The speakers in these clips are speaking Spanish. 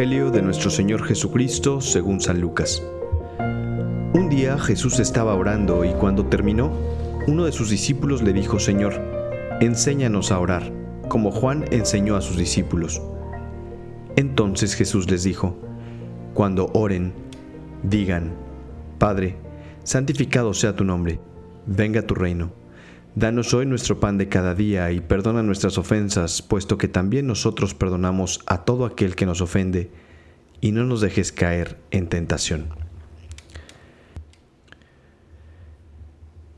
Evangelio de nuestro Señor Jesucristo según San Lucas. Un día Jesús estaba orando y cuando terminó, uno de sus discípulos le dijo, Señor, enséñanos a orar, como Juan enseñó a sus discípulos. Entonces Jesús les dijo, Cuando oren, digan, Padre, santificado sea tu nombre, venga tu reino Danos hoy nuestro pan de cada día y perdona nuestras ofensas, puesto que también nosotros perdonamos a todo aquel que nos ofende, y no nos dejes caer en tentación.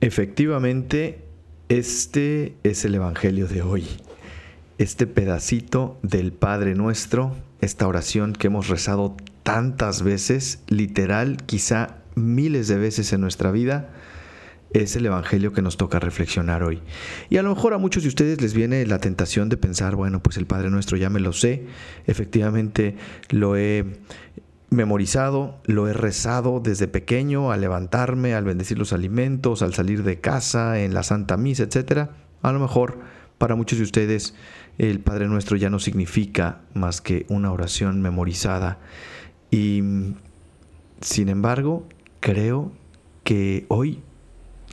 Efectivamente, este es el Evangelio de hoy. Este pedacito del Padre nuestro, esta oración que hemos rezado tantas veces, literal, quizá miles de veces en nuestra vida, es el Evangelio que nos toca reflexionar hoy. Y a lo mejor a muchos de ustedes les viene la tentación de pensar, bueno, pues el Padre Nuestro ya me lo sé, efectivamente lo he memorizado, lo he rezado desde pequeño, al levantarme, al bendecir los alimentos, al salir de casa, en la Santa Misa, etc. A lo mejor para muchos de ustedes el Padre Nuestro ya no significa más que una oración memorizada. Y sin embargo, creo que hoy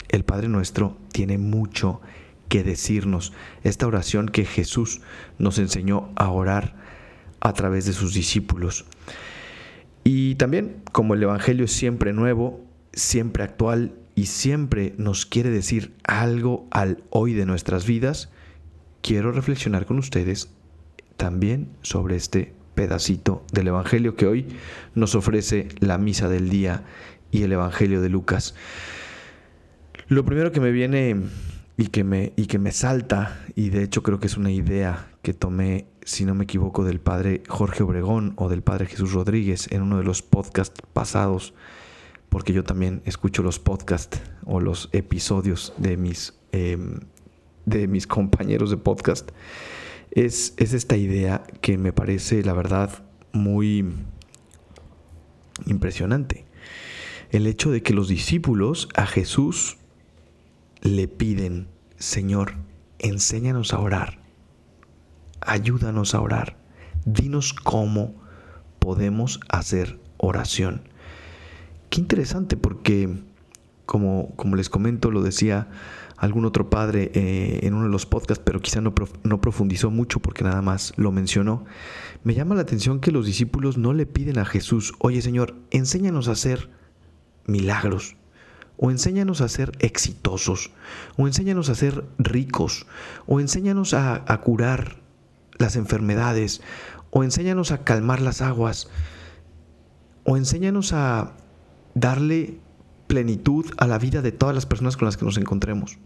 el Padre Nuestro tiene mucho que decirnos. Esta oración que Jesús nos enseñó a orar a través de sus discípulos. Y también, como el Evangelio es siempre nuevo, siempre actual y siempre nos quiere decir algo al hoy de nuestras vidas, quiero reflexionar con ustedes también sobre este pedacito del Evangelio que hoy nos ofrece la misa del día y el Evangelio de Lucas. Lo primero que me viene y que me, y que me salta, y de hecho creo que es una idea que tomé, si no me equivoco, del padre Jorge Obregón o del padre Jesús Rodríguez en uno de los podcasts pasados, porque yo también escucho los podcasts o los episodios de mis, em, de mis compañeros de podcast, es, es esta idea que me parece, la verdad, muy impresionante. El hecho de que los discípulos a Jesús le piden, Señor, enséñanos a orar, ayúdanos a orar, dinos cómo podemos hacer oración. Qué interesante porque, como, como les comento, lo decía algún otro padre eh, en uno de los podcasts, pero quizá no, no profundizó mucho porque nada más lo mencionó. Me llama la atención que los discípulos no le piden a Jesús, oye Señor, enséñanos a hacer milagros, o enséñanos a ser exitosos, o enséñanos a ser ricos, o enséñanos a, curar las enfermedades, o enséñanos a calmar las aguas, o enséñanos a darle plenitud a la vida de todas las personas con las que nos encontremos.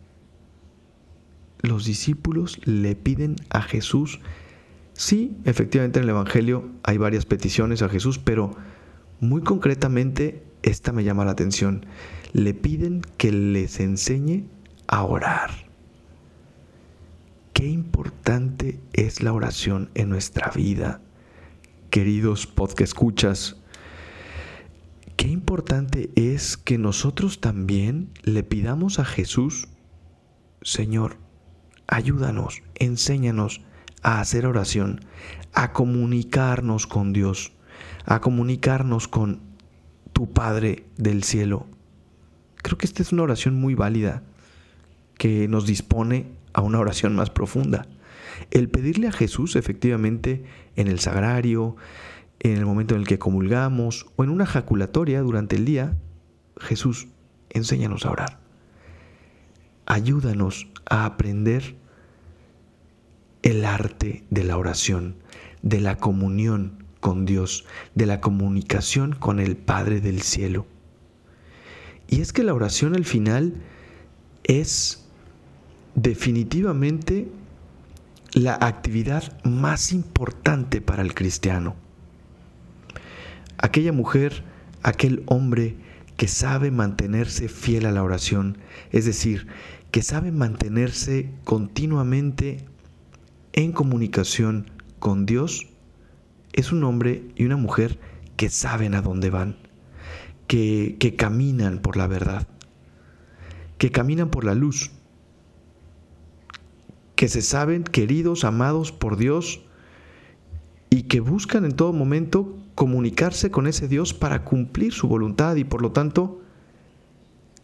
Los discípulos le piden a Jesús, sí, efectivamente en el Evangelio hay varias peticiones a Jesús, pero muy concretamente esta me llama la atención le piden que les enseñe a orar. Qué importante es la oración en nuestra vida, queridos podcast escuchas. Qué importante es que nosotros también le pidamos a Jesús, Señor, ayúdanos, enséñanos a hacer oración, a comunicarnos con Dios, a comunicarnos con tu Padre del cielo, Creo que esta es una oración muy válida que nos dispone a una oración más profunda. El pedirle a Jesús efectivamente en el sagrario, en el momento en el que comulgamos o en una jaculatoria durante el día, Jesús, enséñanos a orar. Ayúdanos a aprender el arte de la oración, de la comunión con Dios, de la comunicación con el Padre del cielo. Y es que la oración al final es definitivamente la actividad más importante para el cristiano. Aquella mujer, aquel hombre que sabe mantenerse fiel a la oración, es decir, que sabe mantenerse continuamente en comunicación con Dios, es un hombre y una mujer que saben a dónde van que, caminan por la verdad, que caminan por la luz, que se saben queridos, amados por Dios y que buscan en todo momento comunicarse con ese Dios para cumplir su voluntad y por lo tanto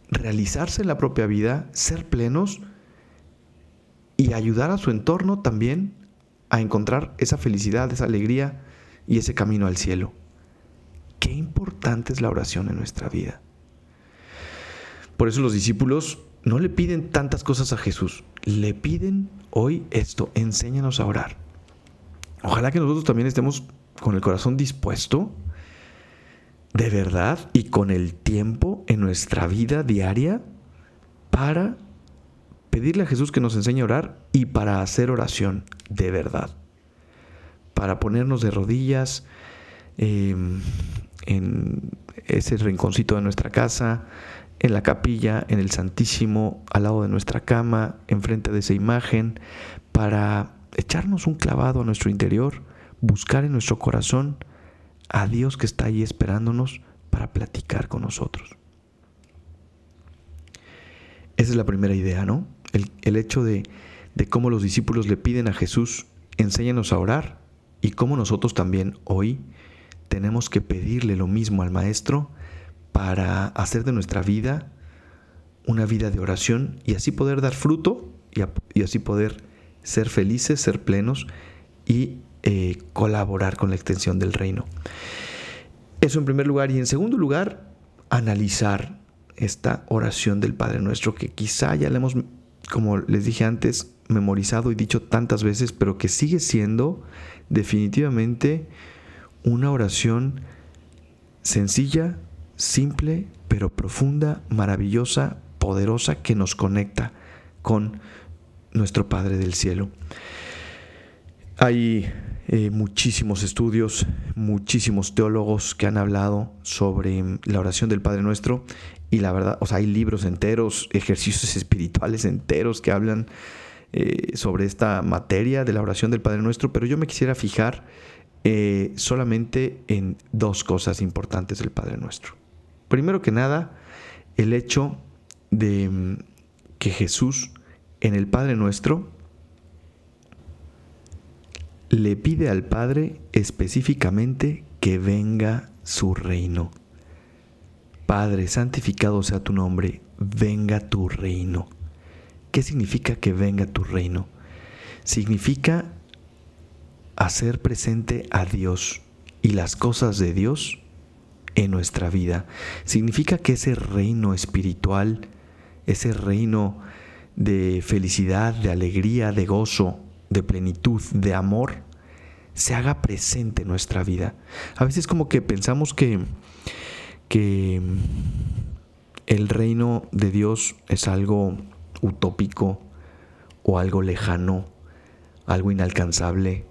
realizarse en la propia vida, ser plenos y ayudar a su entorno también a encontrar esa felicidad, esa alegría y ese camino al cielo. Qué importante es la oración en nuestra vida. Por eso los discípulos no le piden tantas cosas a Jesús, le piden hoy esto, enséñanos a orar. Ojalá que nosotros también estemos con el corazón dispuesto de verdad y con el tiempo en nuestra vida diaria para pedirle a Jesús que nos enseñe a orar y para hacer oración de verdad. Para ponernos de rodillas em, en ese rinconcito de nuestra casa, en la capilla, en el Santísimo, al lado de nuestra cama, enfrente de esa imagen, para echarnos un clavado a nuestro interior, buscar en nuestro corazón a Dios que está ahí esperándonos para platicar con nosotros. Esa es la primera idea, ¿no? El, hecho de, de cómo los discípulos le piden a Jesús, enséñanos a orar, y cómo nosotros también hoy tenemos que pedirle lo mismo al Maestro para hacer de nuestra vida una vida de oración y así poder dar fruto y, así poder ser felices, ser plenos y eh, colaborar con la extensión del reino. Eso en primer lugar. Y en segundo lugar, analizar esta oración del Padre Nuestro que quizá ya le hemos, como les dije antes, memorizado y dicho tantas veces, pero que sigue siendo definitivamente una oración sencilla, simple, pero profunda, maravillosa, poderosa, que nos conecta con nuestro Padre del Cielo. Hay eh, muchísimos estudios, muchísimos teólogos que han hablado sobre la oración del Padre Nuestro y la verdad, o sea, hay libros enteros, ejercicios espirituales enteros que hablan eh, sobre esta materia de la oración del Padre Nuestro, pero yo me quisiera fijar eh, solamente en dos cosas importantes del Padre Nuestro. Primero que nada, el hecho de mm, que Jesús en el Padre Nuestro le pide al Padre específicamente que venga su reino. Padre, santificado sea tu nombre, venga tu reino. ¿Qué significa que venga tu reino? Significa hacer presente a Dios y las cosas de Dios en nuestra vida. Significa que ese reino espiritual, ese reino de felicidad, de alegría, de gozo, de plenitud, de amor, se haga presente en nuestra vida. A veces como que pensamos que, que el reino de Dios es algo utópico o algo lejano, algo inalcanzable,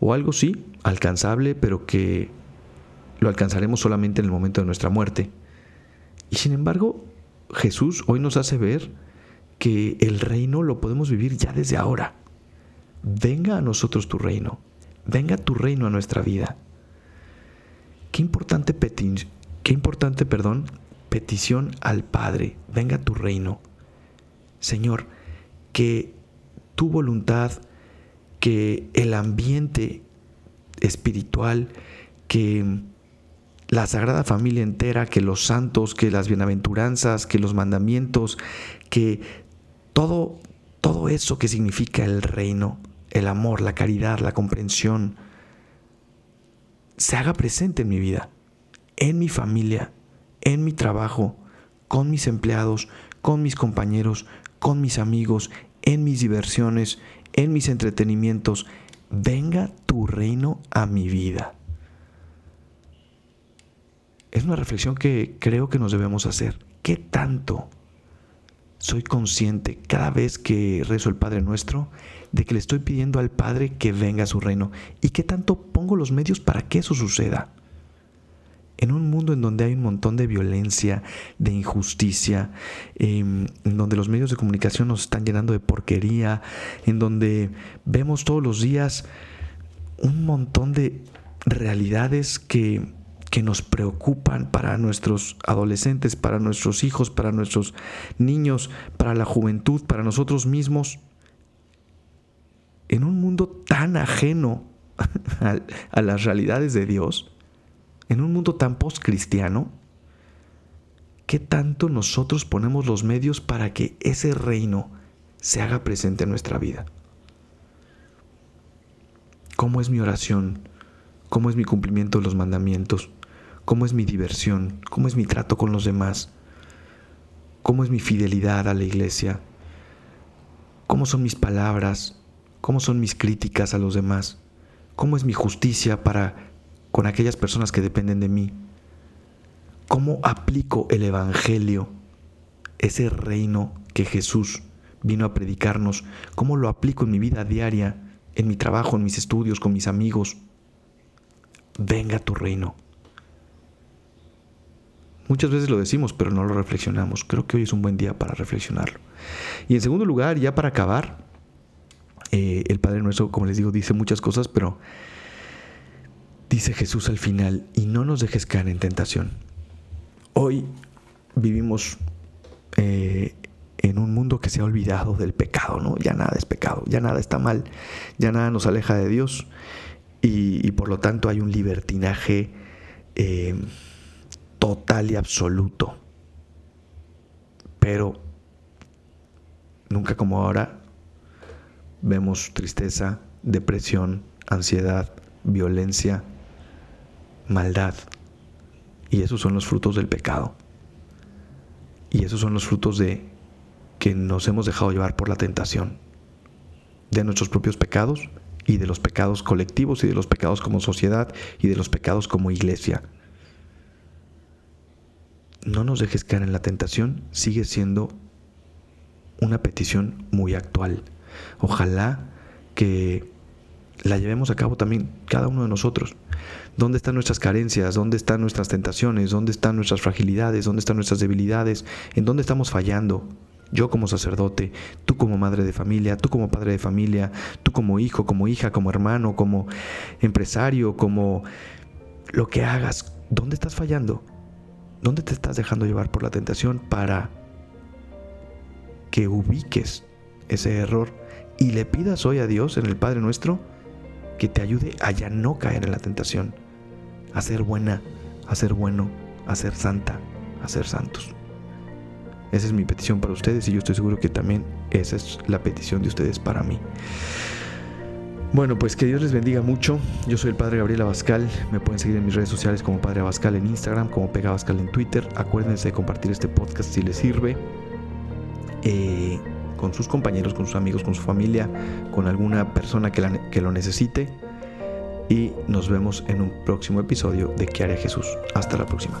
o algo sí, alcanzable, pero que lo alcanzaremos solamente en el momento de nuestra muerte. Y sin embargo, Jesús hoy nos hace ver que el reino lo podemos vivir ya desde ahora. Venga a nosotros tu reino, venga tu reino a nuestra vida. Qué importante, qué importante perdón, petición al Padre, venga tu reino. Señor, que tu voluntad, que el ambiente espiritual, que la Sagrada Familia entera, que los santos, que las bienaventuranzas, que los mandamientos, que todo, todo eso que significa el reino, el amor, la caridad, la comprensión, se haga presente en mi vida, en mi familia, en mi trabajo, con mis empleados, con mis compañeros, con mis amigos, en mis diversiones, en mis entretenimientos. Venga tu reino a mi vida. Es una reflexión que creo que nos debemos hacer. ¿Qué tanto soy consciente cada vez que rezo el Padre Nuestro de que le estoy pidiendo al Padre que venga a su reino? ¿Y qué tanto pongo los medios para que eso suceda? En un mundo en donde hay un montón de violencia, de injusticia, em, en donde los medios de comunicación nos están llenando de porquería, en donde vemos todos los días un montón de realidades que, que nos preocupan para nuestros adolescentes, para nuestros hijos, para nuestros niños, para la juventud, para nosotros mismos. En un mundo tan ajeno a, las realidades de Dios, en un mundo tan post-cristiano, ¿qué tanto nosotros ponemos los medios para que ese reino se haga presente en nuestra vida? ¿Cómo es mi oración? ¿Cómo es mi cumplimiento de los mandamientos? ¿Cómo es mi diversión? ¿Cómo es mi trato con los demás? ¿Cómo es mi fidelidad a la iglesia? ¿Cómo son mis palabras? ¿Cómo son mis críticas a los demás? ¿Cómo es mi justicia para con aquellas personas que dependen de mí? ¿Cómo aplico el Evangelio, ese reino que Jesús vino a predicarnos? ¿Cómo lo aplico en mi vida diaria, en mi trabajo, en mis estudios, con mis amigos? Venga tu reino. Muchas veces lo decimos, pero no lo reflexionamos. Creo que hoy es un buen día para reflexionarlo. Y en segundo lugar, ya para acabar, eh, el Padre Nuestro, como les digo, dice muchas cosas, pero dice Jesús al final, y no nos dejes caer en tentación. Hoy vivimos eh, en un mundo que se ha olvidado del pecado, ¿no? Ya nada es pecado, ya nada está mal, ya nada nos aleja de Dios, y, por lo tanto hay un libertinaje eh, total y absoluto. Pero nunca como ahora vemos tristeza, depresión, ansiedad, violencia, maldad. Y esos son los frutos del pecado. Y esos son los frutos de que nos hemos dejado llevar por la tentación de nuestros propios pecados y de los pecados colectivos y de los pecados como sociedad y de los pecados como iglesia no nos dejes caer en la tentación sigue siendo una petición muy actual. Ojalá que la llevemos a cabo también cada uno de nosotros. ¿Dónde están nuestras carencias? ¿Dónde están nuestras tentaciones? ¿Dónde están nuestras fragilidades? ¿Dónde están nuestras debilidades? ¿En dónde estamos fallando? Yo como sacerdote, tú como madre de familia, tú como padre de familia, tú como hijo, como hija, como hermano, como empresario, como lo que hagas, ¿dónde estás fallando? ¿Dónde te estás dejando llevar por la tentación para que ubiques ese error y le pidas hoy a Dios en el Padre nuestro que te ayude a ya no caer en la tentación, a ser buena, a ser bueno, a ser santa, a ser santos? Esa es mi petición para ustedes y yo estoy seguro que también esa es la petición de ustedes para mí. Bueno, pues que Dios les bendiga mucho. Yo soy el Padre Gabriel Abascal. Me pueden seguir en mis redes sociales como Padre Abascal en Instagram, como Pega Abascal en Twitter. Acuérdense de compartir este podcast si les sirve. Eh, con sus compañeros, con sus amigos, con su familia, con alguna persona que, lo necesite. Y nos vemos en un próximo episodio de ¿Qué hará Jesús? Hasta la próxima.